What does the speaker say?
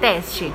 Teste.